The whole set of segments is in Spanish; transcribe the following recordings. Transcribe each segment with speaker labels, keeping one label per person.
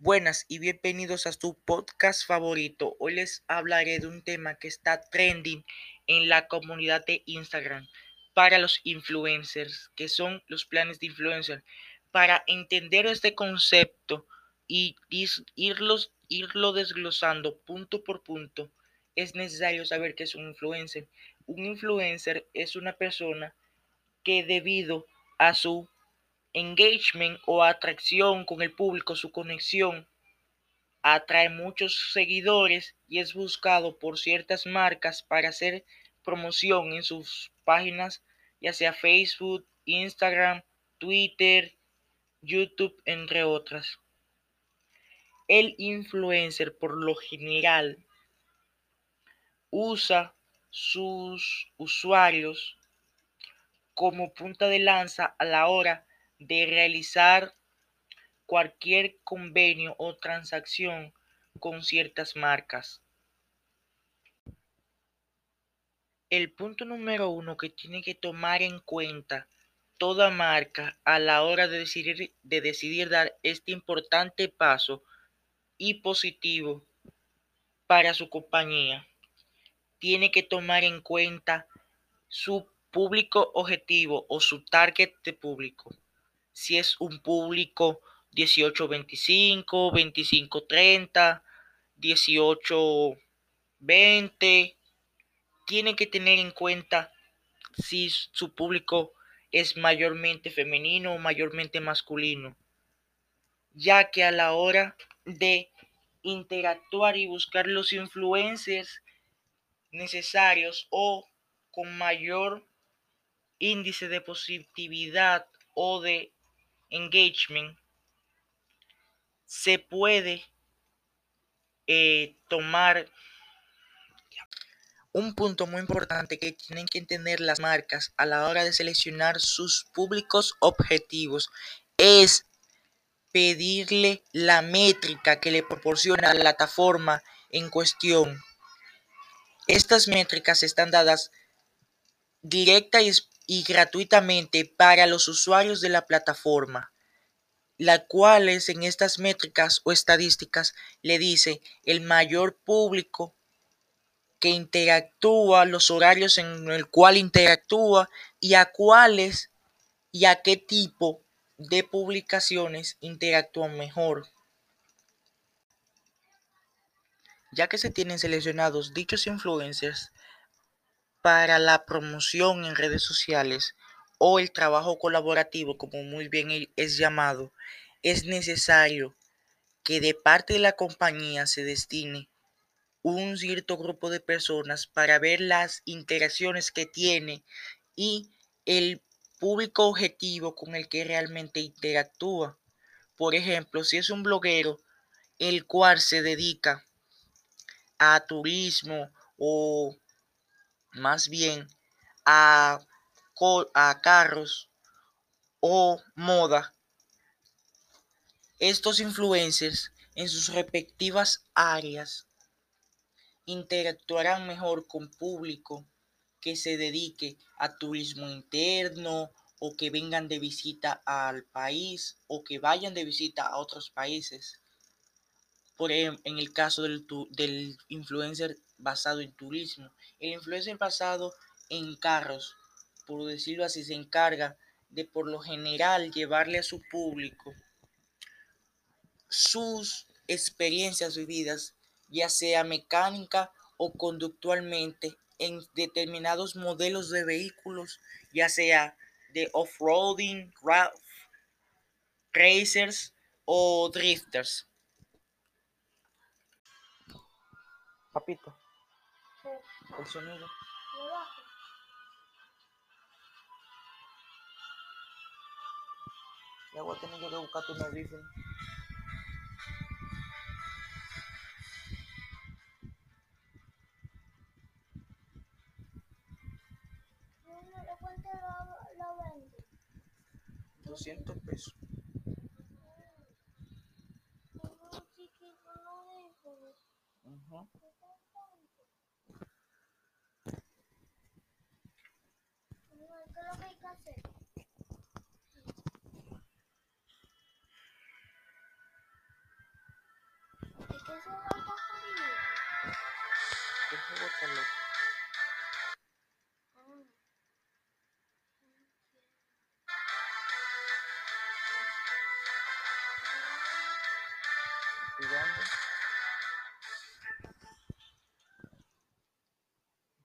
Speaker 1: Buenas y bienvenidos a su podcast favorito. Hoy les hablaré de un tema que está trending en la comunidad de Instagram para los influencers, que son los planes de influencer. Para entender este concepto y irlos, irlo desglosando punto por punto, es necesario saber qué es un influencer. Un influencer es una persona que debido a su engagement o atracción con el público, su conexión, atrae muchos seguidores y es buscado por ciertas marcas para hacer promoción en sus páginas, ya sea Facebook, Instagram, Twitter, YouTube, entre otras. El influencer por lo general usa sus usuarios como punta de lanza a la hora de realizar cualquier convenio o transacción con ciertas marcas. El punto número uno que tiene que tomar en cuenta toda marca a la hora de decidir, de decidir dar este importante paso y positivo para su compañía. Tiene que tomar en cuenta su público objetivo o su target de público si es un público 18-25, 25-30, 18-20. Tiene que tener en cuenta si su público es mayormente femenino o mayormente masculino, ya que a la hora de interactuar y buscar los influencers necesarios o con mayor índice de positividad o de engagement, se puede eh, tomar un punto muy importante que tienen que entender las marcas a la hora de seleccionar sus públicos objetivos es pedirle la métrica que le proporciona la plataforma en cuestión. Estas métricas están dadas directa y y gratuitamente para los usuarios de la plataforma, la cuales en estas métricas o estadísticas le dice el mayor público que interactúa, los horarios en el cual interactúa y a cuáles y a qué tipo de publicaciones interactúan mejor. Ya que se tienen seleccionados dichos influencers, para la promoción en redes sociales o el trabajo colaborativo, como muy bien e, es llamado, es necesario que de parte de la compañía se destine un cierto grupo de personas para ver las interacciones que tiene y el público objetivo con el que realmente interactúa. Por ejemplo, si es un bloguero el cual se dedica a turismo o más bien a, a carros o moda, estos influencers en sus respectivas áreas interactuarán mejor con público que se dedique a turismo interno o que vengan de visita al país o que vayan de visita a otros países. Por ejemplo, en el caso del, del influencer basado en turismo. El influencer basado en carros, por decirlo así, se encarga de por lo general llevarle a su público sus experiencias vividas, ya sea mecánica o conductualmente, en determinados modelos de vehículos, ya sea de off-roading, racers o drifters. Papito el sonido. Ya voy a tener que buscar tu audífono. ¿Cuánto lo, lo vende? 200 pesos.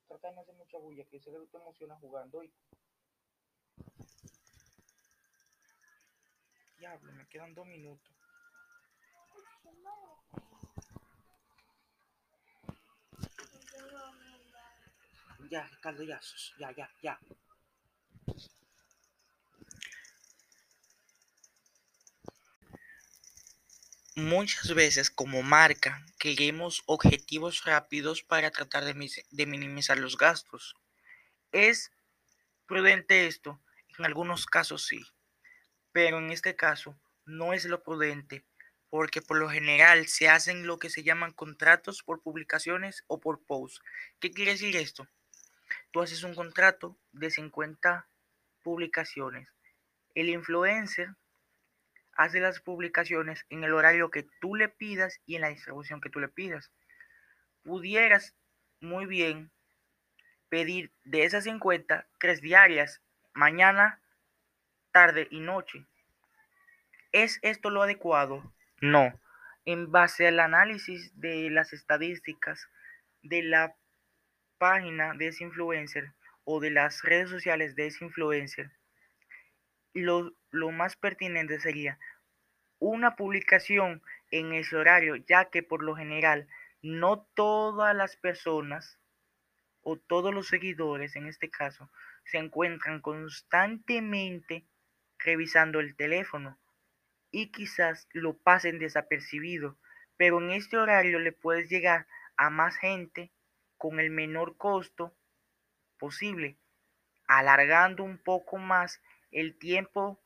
Speaker 1: Trata de no hacer mucha bulla, que se que te emociona jugando y... Diablo, me quedan dos minutos. Ya, Ricardo, ya, ya, ya, ya. Muchas veces como marca queremos objetivos rápidos para tratar de, minimizar los gastos. ¿Es prudente esto? En algunos casos sí, pero en este caso no es lo prudente porque por lo general se hacen lo que se llaman contratos por publicaciones o por posts. ¿Qué quiere decir esto? Tú haces un contrato de 50 publicaciones. El influencer hace las publicaciones en el horario que tú le pidas y en la distribución que tú le pidas. Pudieras muy bien pedir de esas 50, tres diarias, mañana, tarde y noche. ¿Es esto lo adecuado? No. En base al análisis de las estadísticas de la página de ese influencer o de las redes sociales de ese influencer, lo, más pertinente sería una publicación en ese horario, ya que por lo general no todas las personas o todos los seguidores en este caso se encuentran constantemente revisando el teléfono y quizás lo pasen desapercibido, pero en este horario le puedes llegar a más gente con el menor costo posible, alargando un poco más el tiempo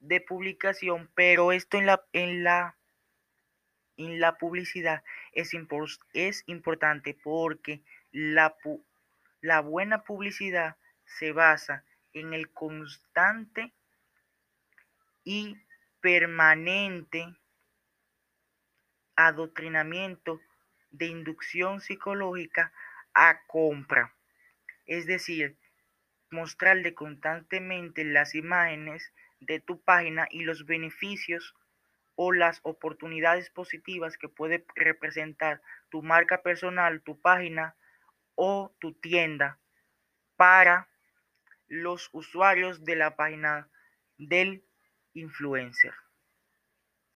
Speaker 1: de publicación, pero esto en la, en la, en la publicidad es, es importante porque la, la buena publicidad se basa en el constante y permanente adoctrinamiento de inducción psicológica a compra. Es decir, mostrarle constantemente las imágenes de tu página y los beneficios o las oportunidades positivas que puede representar tu marca personal, tu página o tu tienda para los usuarios de la página del influencer.